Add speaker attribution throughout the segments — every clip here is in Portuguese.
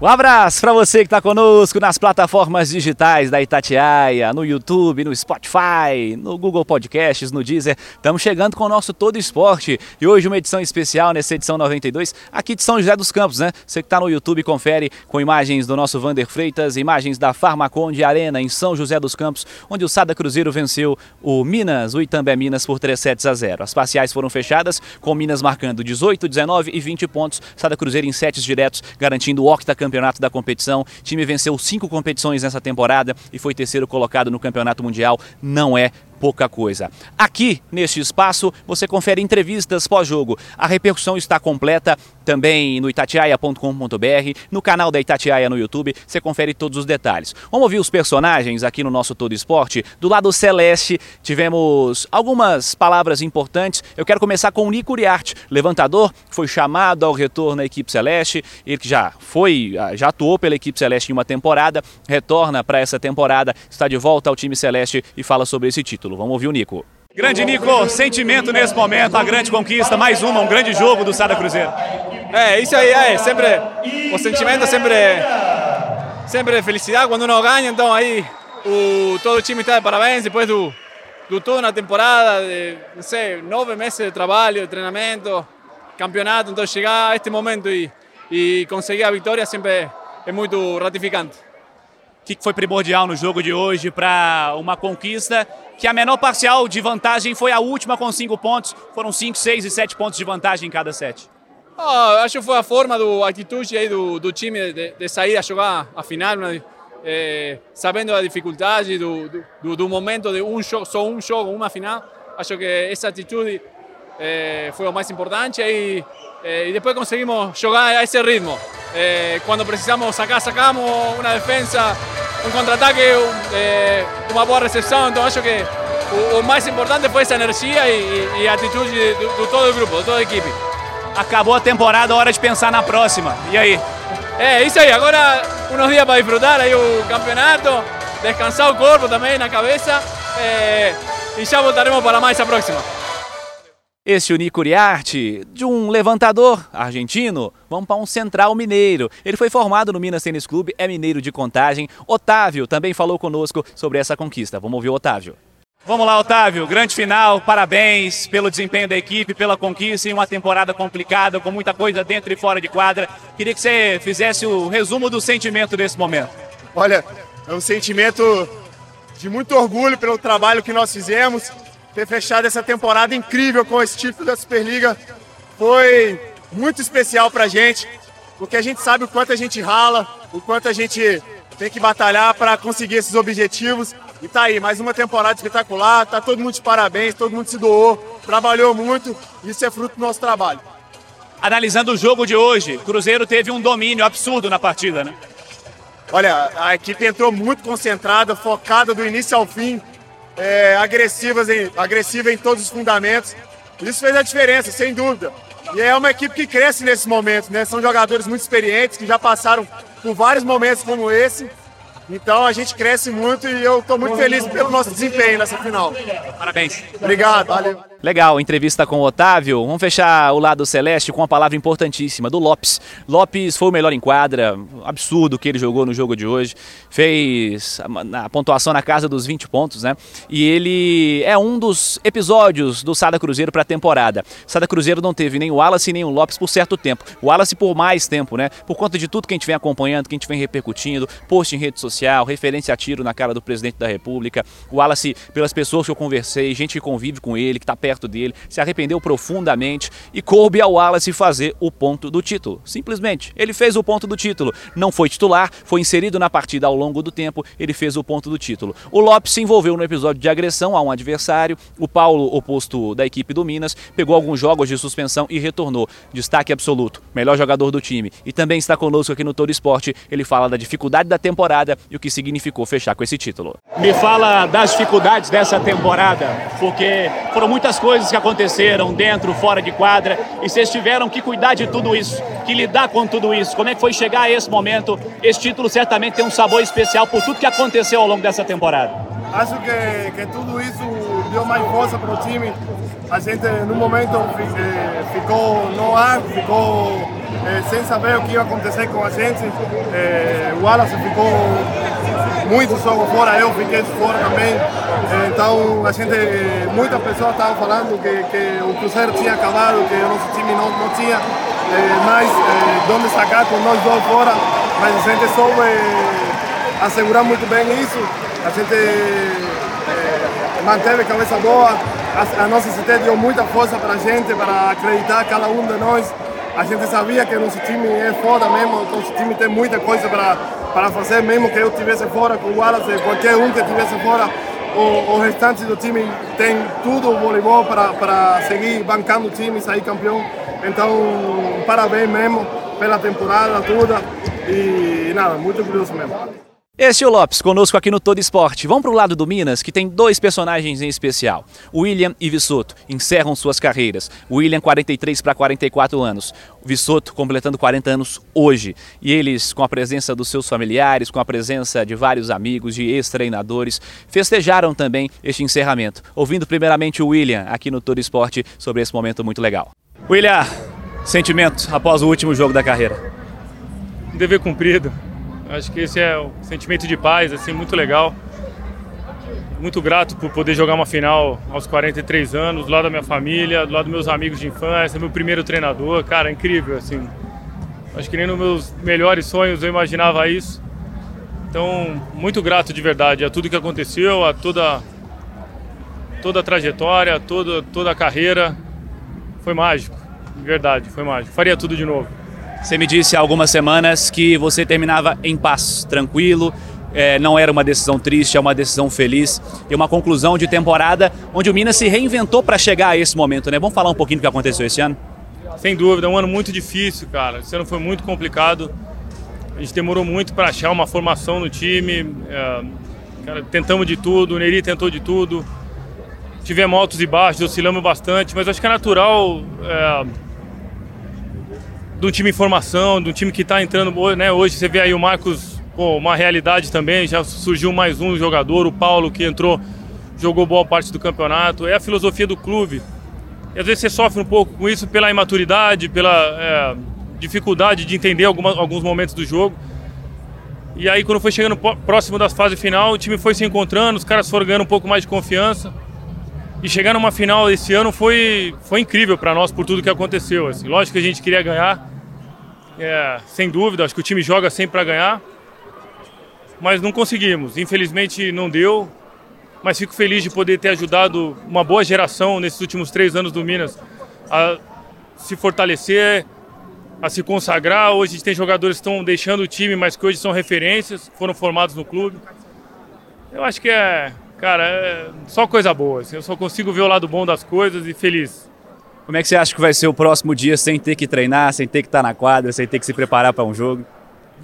Speaker 1: Um abraço para você que está conosco nas plataformas digitais da Itatiaia, no YouTube, no Spotify, no Google Podcasts, no Deezer. Estamos chegando com o nosso Todo Esporte e hoje uma edição especial, nessa edição 92, aqui de São José dos Campos, né? Você que está no YouTube confere com imagens do nosso Vander Freitas, imagens da Farmaconde Arena em São José dos Campos, onde o Sada Cruzeiro venceu o Minas, o Itambé Minas, por 3 sets a 0. As parciais foram fechadas, com Minas marcando 18, 19 e 20 pontos, Sada Cruzeiro em sets diretos, garantindo o octa campeonato da competição. O time venceu cinco competições nessa temporada e foi terceiro colocado no campeonato mundial. Não é pouca coisa. Aqui, neste espaço, você confere entrevistas pós-jogo. A repercussão está completa também no itatiaia.com.br, no canal da Itatiaia no YouTube, você confere todos os detalhes. Vamos ouvir os personagens aqui no nosso Todo Esporte. Do lado celeste, tivemos algumas palavras importantes. Eu quero começar com o Nico Uriarte, levantador, foi chamado ao retorno à equipe celeste, ele que já foi, já atuou pela equipe celeste em uma temporada, retorna para essa temporada, está de volta ao time celeste e fala sobre esse título título. Vamos ouvir o Nico.
Speaker 2: Grande Nico, sentimento nesse momento, a grande conquista, mais uma, um grande jogo do Sada Cruzeiro.
Speaker 3: É, isso aí é sempre, o sentimento é sempre, sempre felicidade quando uno ganha, então aí o, todo o time está de parabéns depois do, do toda uma temporada, de, não sei, nove meses de trabalho, de treinamento, campeonato, então chegar a este momento e, e conseguir a vitória sempre é muito ratificante.
Speaker 2: Que foi primordial no jogo de hoje para uma conquista que a menor parcial de vantagem foi a última com cinco pontos. Foram cinco, seis e sete pontos de vantagem em cada set.
Speaker 3: Oh, acho que foi a forma, do, a atitude aí do, do time de, de, sair a jogar a final, né? é, sabendo a dificuldade do, do, do, momento de um jogo, só um jogo, uma final. Acho que essa atitude é, foi o mais importante e, é, e depois conseguimos jogar a esse ritmo. quando precisamos sacar, sacamos uma defesa um contra-ataque, é, uma boa recepção. Então acho que o, o, mais importante foi essa energia e, e a atitude do, do, todo o grupo, de toda a equipe.
Speaker 2: Acabou a temporada, hora de pensar na próxima. E aí?
Speaker 3: É isso aí. Agora uns dias para disfrutar aí o campeonato, descansar o corpo também na cabeça é, e já voltaremos para mais a próxima.
Speaker 1: Esse Unico Uriarte, de um levantador argentino, vamos para um central mineiro. Ele foi formado no Minas Tênis Clube, é mineiro de contagem. Otávio também falou conosco sobre essa conquista. Vamos ouvir o Otávio.
Speaker 2: Vamos lá, Otávio. Grande final, parabéns pelo desempenho da equipe, pela conquista em uma temporada complicada, com muita coisa dentro e fora de quadra. Queria que você fizesse o resumo do sentimento desse momento.
Speaker 4: Olha, é um sentimento de muito orgulho pelo trabalho que nós fizemos, ter fechado essa temporada incrível com esse título da Superliga foi muito especial para a gente, porque a gente sabe o quanto a gente rala, o quanto a gente tem que batalhar para conseguir esses objetivos. E tá aí, mais uma temporada espetacular, tá todo mundo de parabéns, todo mundo se doou, trabalhou muito, isso é fruto do nosso trabalho.
Speaker 2: Analisando o jogo de hoje, Cruzeiro teve um domínio absurdo na partida, né?
Speaker 4: Olha, a equipe entrou muito concentrada, focada do início ao fim, é, agressivas em, agressiva em todos os fundamentos. Isso fez a diferença, sem dúvida. E é uma equipe que cresce nesse momento, né? São jogadores muito experientes que já passaram por vários momentos como esse então a gente cresce muito e eu estou muito feliz pelo nosso desempenho nessa final.
Speaker 2: Parabéns.
Speaker 4: Obrigado. Valeu.
Speaker 1: Legal, entrevista com o Otávio. Vamos fechar o lado celeste com uma palavra importantíssima do Lopes. Lopes foi o melhor em quadra, absurdo que ele jogou no jogo de hoje. Fez a pontuação na casa dos 20 pontos, né? E ele é um dos episódios do Sada Cruzeiro para a temporada. Sada Cruzeiro não teve nem o Wallace nem o Lopes por certo tempo. O Wallace por mais tempo, né? Por conta de tudo que a gente vem acompanhando, que a gente vem repercutindo, post em rede social, referência a tiro na cara do presidente da República. O Wallace, pelas pessoas que eu conversei, gente que convive com ele, que está perto perto dele, se arrependeu profundamente e coube ao Wallace fazer o ponto do título. Simplesmente, ele fez o ponto do título. Não foi titular, foi inserido na partida ao longo do tempo, ele fez o ponto do título. O Lopes se envolveu no episódio de agressão a um adversário. O Paulo, oposto da equipe do Minas, pegou alguns jogos de suspensão e retornou. Destaque absoluto, melhor jogador do time. E também está conosco aqui no Todo Esporte. Ele fala da dificuldade da temporada e o que significou fechar com esse título.
Speaker 2: Me fala das dificuldades dessa temporada, porque foram muitas coisas que aconteceram dentro, fora de quadra, e vocês tiveram que cuidar de tudo isso.
Speaker 4: que lidar com tudo isso? Como é que foi chegar a esse momento? Esse título certamente tem um sabor especial por tudo que aconteceu ao longo dessa temporada.
Speaker 5: Acho que, que tudo isso deu mais força para o time. A gente, no momento, eh, ficou no ar, ficou eh, sem saber o que ia acontecer com a gente. Eh, o Wallace ficou muito jogo fora, eu fiquei fora também. Então, a gente, muitas pessoas estavam falando que, que o Cruzeiro tinha acabado, que o nosso time não, não tinha mais de onde sacar com nós dois fora. Mas a gente soube assegurar muito bem isso. A gente manteve a cabeça boa. A, a nossa CT deu muita força para a gente, para acreditar cada um de nós. A gente sabia que nosso time é foda mesmo, nosso time tem muita coisa para, fazer, mesmo que eu estivesse fora com o Wallace, qualquer um que estivesse fora, o, o restante do time tem tudo o voleibol para seguir bancando o time e sair campeão. Então, parabéns mesmo pela temporada toda e nada, muito curioso mesmo.
Speaker 1: Este é o Lopes, conosco aqui no Todo Esporte. Vamos para o lado do Minas, que tem dois personagens em especial. William e Vissoto encerram suas carreiras. William, 43 para 44 anos. Vissoto completando 40 anos hoje. E eles, com a presença dos seus familiares, com a presença de vários amigos, de ex-treinadores, festejaram também este encerramento. Ouvindo primeiramente o William aqui no Todo Esporte sobre esse momento muito legal. William, sentimento após o último jogo da carreira?
Speaker 6: Dever cumprido Acho que esse é o sentimento de paz, assim, muito legal. Muito grato por poder jogar uma final aos 43 anos, do lado da minha família, do lado dos meus amigos de infância, meu primeiro treinador, cara, incrível, assim. Acho que nem nos meus melhores sonhos eu imaginava isso. Então, muito grato de verdade a tudo que aconteceu, a toda toda a trajetória, toda toda a carreira. Foi mágico, de verdade, foi mágico. Faria tudo de novo.
Speaker 1: Você me disse há algumas semanas que você terminava em paz, tranquilo, é, não era uma decisão triste, é uma decisão feliz e uma conclusão de temporada onde o Minas se reinventou para chegar a esse momento, né? Vamos falar um pouquinho do que aconteceu esse ano?
Speaker 6: Sem dúvida, um ano muito difícil, cara. Esse ano foi muito complicado. A gente demorou muito para achar uma formação no time. É, cara, tentamos de tudo, o Neri tentou de tudo. Tivemos altos e baixos, oscilamos bastante, mas acho que é natural. É, um time em formação, um time que está entrando né, hoje. Você vê aí o Marcos, pô, uma realidade também. Já surgiu mais um jogador, o Paulo, que entrou, jogou boa parte do campeonato. É a filosofia do clube. E às vezes você sofre um pouco com isso pela imaturidade, pela é, dificuldade de entender alguma, alguns momentos do jogo. E aí, quando foi chegando próximo das fases final, o time foi se encontrando, os caras foram ganhando um pouco mais de confiança. E chegar numa final esse ano foi, foi incrível para nós por tudo que aconteceu. Assim. Lógico que a gente queria ganhar, é, sem dúvida, acho que o time joga sempre para ganhar, mas não conseguimos. Infelizmente não deu, mas fico feliz de poder ter ajudado uma boa geração nesses últimos três anos do Minas a se fortalecer, a se consagrar. Hoje a gente tem jogadores que estão deixando o time, mas que hoje são referências, foram formados no clube. Eu acho que é Cara, é só coisa boa. Assim, eu só consigo ver o lado bom das coisas e feliz.
Speaker 1: Como é que você acha que vai ser o próximo dia sem ter que treinar, sem ter que estar na quadra, sem ter que se preparar para um jogo?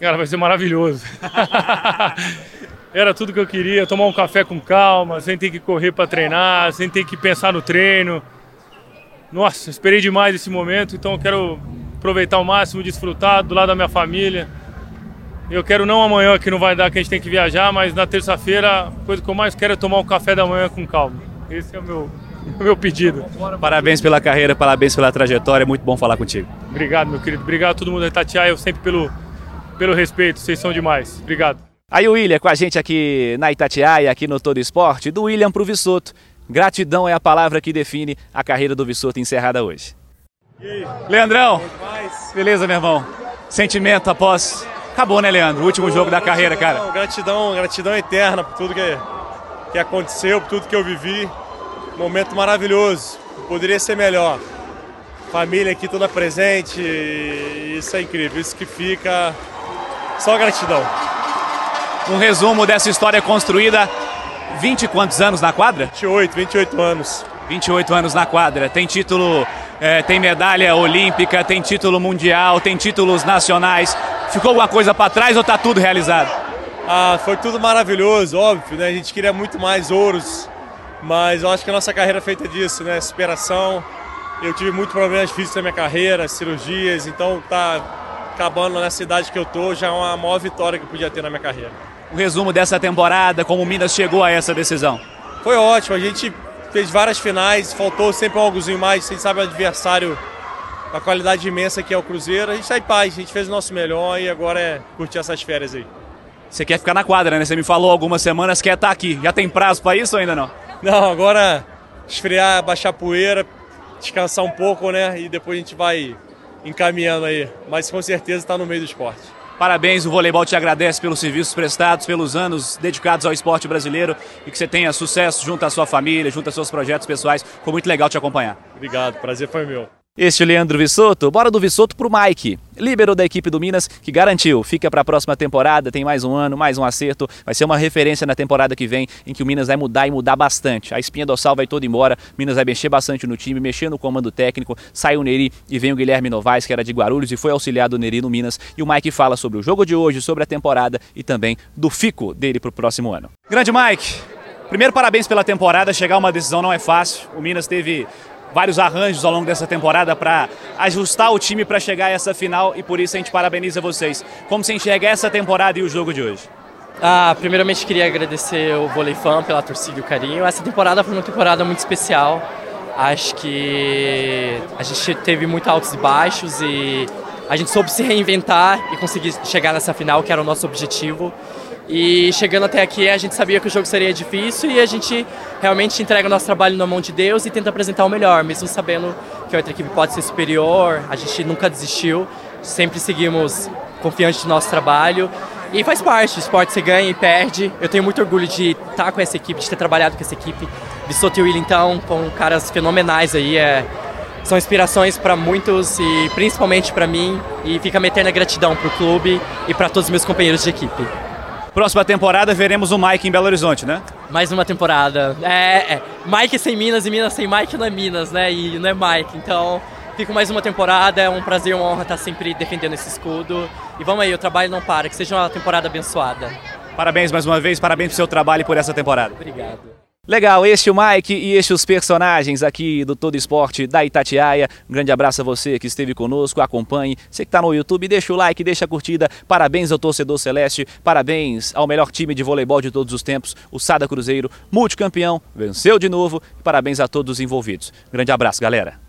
Speaker 6: Cara, vai ser maravilhoso. Era tudo que eu queria, tomar um café com calma, sem ter que correr para treinar, sem ter que pensar no treino. Nossa, esperei demais esse momento, então eu quero aproveitar ao máximo, desfrutar do lado da minha família eu quero não amanhã, que não vai dar, que a gente tem que viajar, mas na terça-feira, a coisa que eu mais quero é tomar um café da manhã com calma. Esse é o meu, o meu pedido.
Speaker 1: Parabéns pela carreira, parabéns pela trajetória, é muito bom falar contigo.
Speaker 6: Obrigado, meu querido. Obrigado a todo mundo da Itatiaia, eu sempre pelo, pelo respeito, vocês são demais. Obrigado.
Speaker 1: Aí o William com a gente aqui na Itatiaia, aqui no Todo Esporte, do William pro Vissoto. Gratidão é a palavra que define a carreira do Vissoto encerrada hoje.
Speaker 4: Leandrão, beleza, meu irmão? Sentimento após Acabou, né, Leandro? O último jogo da carreira, cara.
Speaker 7: Gratidão, gratidão eterna por tudo que, que aconteceu, por tudo que eu vivi. Momento maravilhoso. Poderia ser melhor. Família aqui toda presente. Isso é incrível. Isso que fica. Só gratidão.
Speaker 4: Um resumo dessa história construída. 20 quantos anos na quadra?
Speaker 7: 28, 28 anos.
Speaker 4: 28 anos na quadra. Tem título, é, tem medalha olímpica, tem título mundial, tem títulos nacionais. Ficou alguma coisa para trás ou está tudo realizado?
Speaker 7: Ah, foi tudo maravilhoso, óbvio, né? A gente queria muito mais ouros, mas eu acho que a nossa carreira é feita disso, né? Superação. Eu tive muitos problemas físicos na minha carreira, cirurgias, então tá acabando na cidade que eu tô já é uma maior vitória que eu podia ter na minha carreira.
Speaker 1: O resumo dessa temporada, como o Minas chegou a essa decisão?
Speaker 7: Foi ótimo, a gente fez várias finais, faltou sempre um algozinho mais, a gente sabe o adversário a qualidade imensa que é o Cruzeiro, a gente está em paz, a gente fez o nosso melhor e agora é curtir essas férias aí.
Speaker 1: Você quer ficar na quadra, né? Você me falou algumas semanas que quer estar aqui. Já tem prazo para isso ou ainda não?
Speaker 7: Não, agora esfriar, baixar a poeira, descansar um pouco, né? E depois a gente vai encaminhando aí. Mas com certeza está no meio do esporte.
Speaker 1: Parabéns, o voleibol te agradece pelos serviços prestados, pelos anos dedicados ao esporte brasileiro e que você tenha sucesso junto à sua família, junto aos seus projetos pessoais. Foi muito legal te acompanhar.
Speaker 7: Obrigado, prazer foi meu.
Speaker 1: Este é o Leandro Vissoto, bora do Vissoto pro Mike, líbero da equipe do Minas, que garantiu, fica para a próxima temporada, tem mais um ano, mais um acerto, vai ser uma referência na temporada que vem, em que o Minas vai mudar e mudar bastante. A espinha dorsal vai toda embora, Minas vai mexer bastante no time, mexer no comando técnico, sai o Neri e vem o Guilherme Novaes, que era de Guarulhos e foi auxiliado do Neri no Minas, e o Mike fala sobre o jogo de hoje, sobre a temporada e também do fico dele pro próximo ano. Grande Mike, primeiro parabéns pela temporada, chegar a uma decisão não é fácil, o Minas teve vários arranjos ao longo dessa temporada para ajustar o time para chegar a essa final e por isso a gente parabeniza vocês. Como você enxerga essa temporada e o jogo de hoje?
Speaker 8: Ah, primeiramente queria agradecer o Vôlei Fan pela torcida e o carinho. Essa temporada foi uma temporada muito especial. Acho que a gente teve muito altos e baixos e a gente soube se reinventar e conseguir chegar nessa final, que era o nosso objetivo. E chegando até aqui, a gente sabia que o jogo seria difícil e a gente realmente entrega o nosso trabalho na mão de Deus e tenta apresentar o melhor, mesmo sabendo que a outra equipe pode ser superior. A gente nunca desistiu, sempre seguimos confiantes no nosso trabalho. E faz parte, o esporte você ganha e perde. Eu tenho muito orgulho de estar com essa equipe, de ter trabalhado com essa equipe. Bissoto e Will, então, com caras fenomenais aí. É, são inspirações para muitos e principalmente para mim. E fica a eterna gratidão para o clube e para todos os meus companheiros de equipe.
Speaker 1: Próxima temporada veremos o Mike em Belo Horizonte, né?
Speaker 8: Mais uma temporada. É, é, Mike sem Minas e Minas sem Mike não é Minas, né? E não é Mike. Então, fico mais uma temporada. É um prazer e uma honra estar sempre defendendo esse escudo. E vamos aí, o trabalho não para. Que seja uma temporada abençoada.
Speaker 1: Parabéns mais uma vez, parabéns pelo seu trabalho e por essa temporada.
Speaker 8: Obrigado.
Speaker 1: Legal, este é o Mike e este os personagens aqui do Todo Esporte da Itatiaia. Um grande abraço a você que esteve conosco, acompanhe. Você que está no YouTube, deixa o like, deixa a curtida. Parabéns ao torcedor celeste, parabéns ao melhor time de voleibol de todos os tempos, o Sada Cruzeiro, multicampeão, venceu de novo. Parabéns a todos os envolvidos. Grande abraço, galera.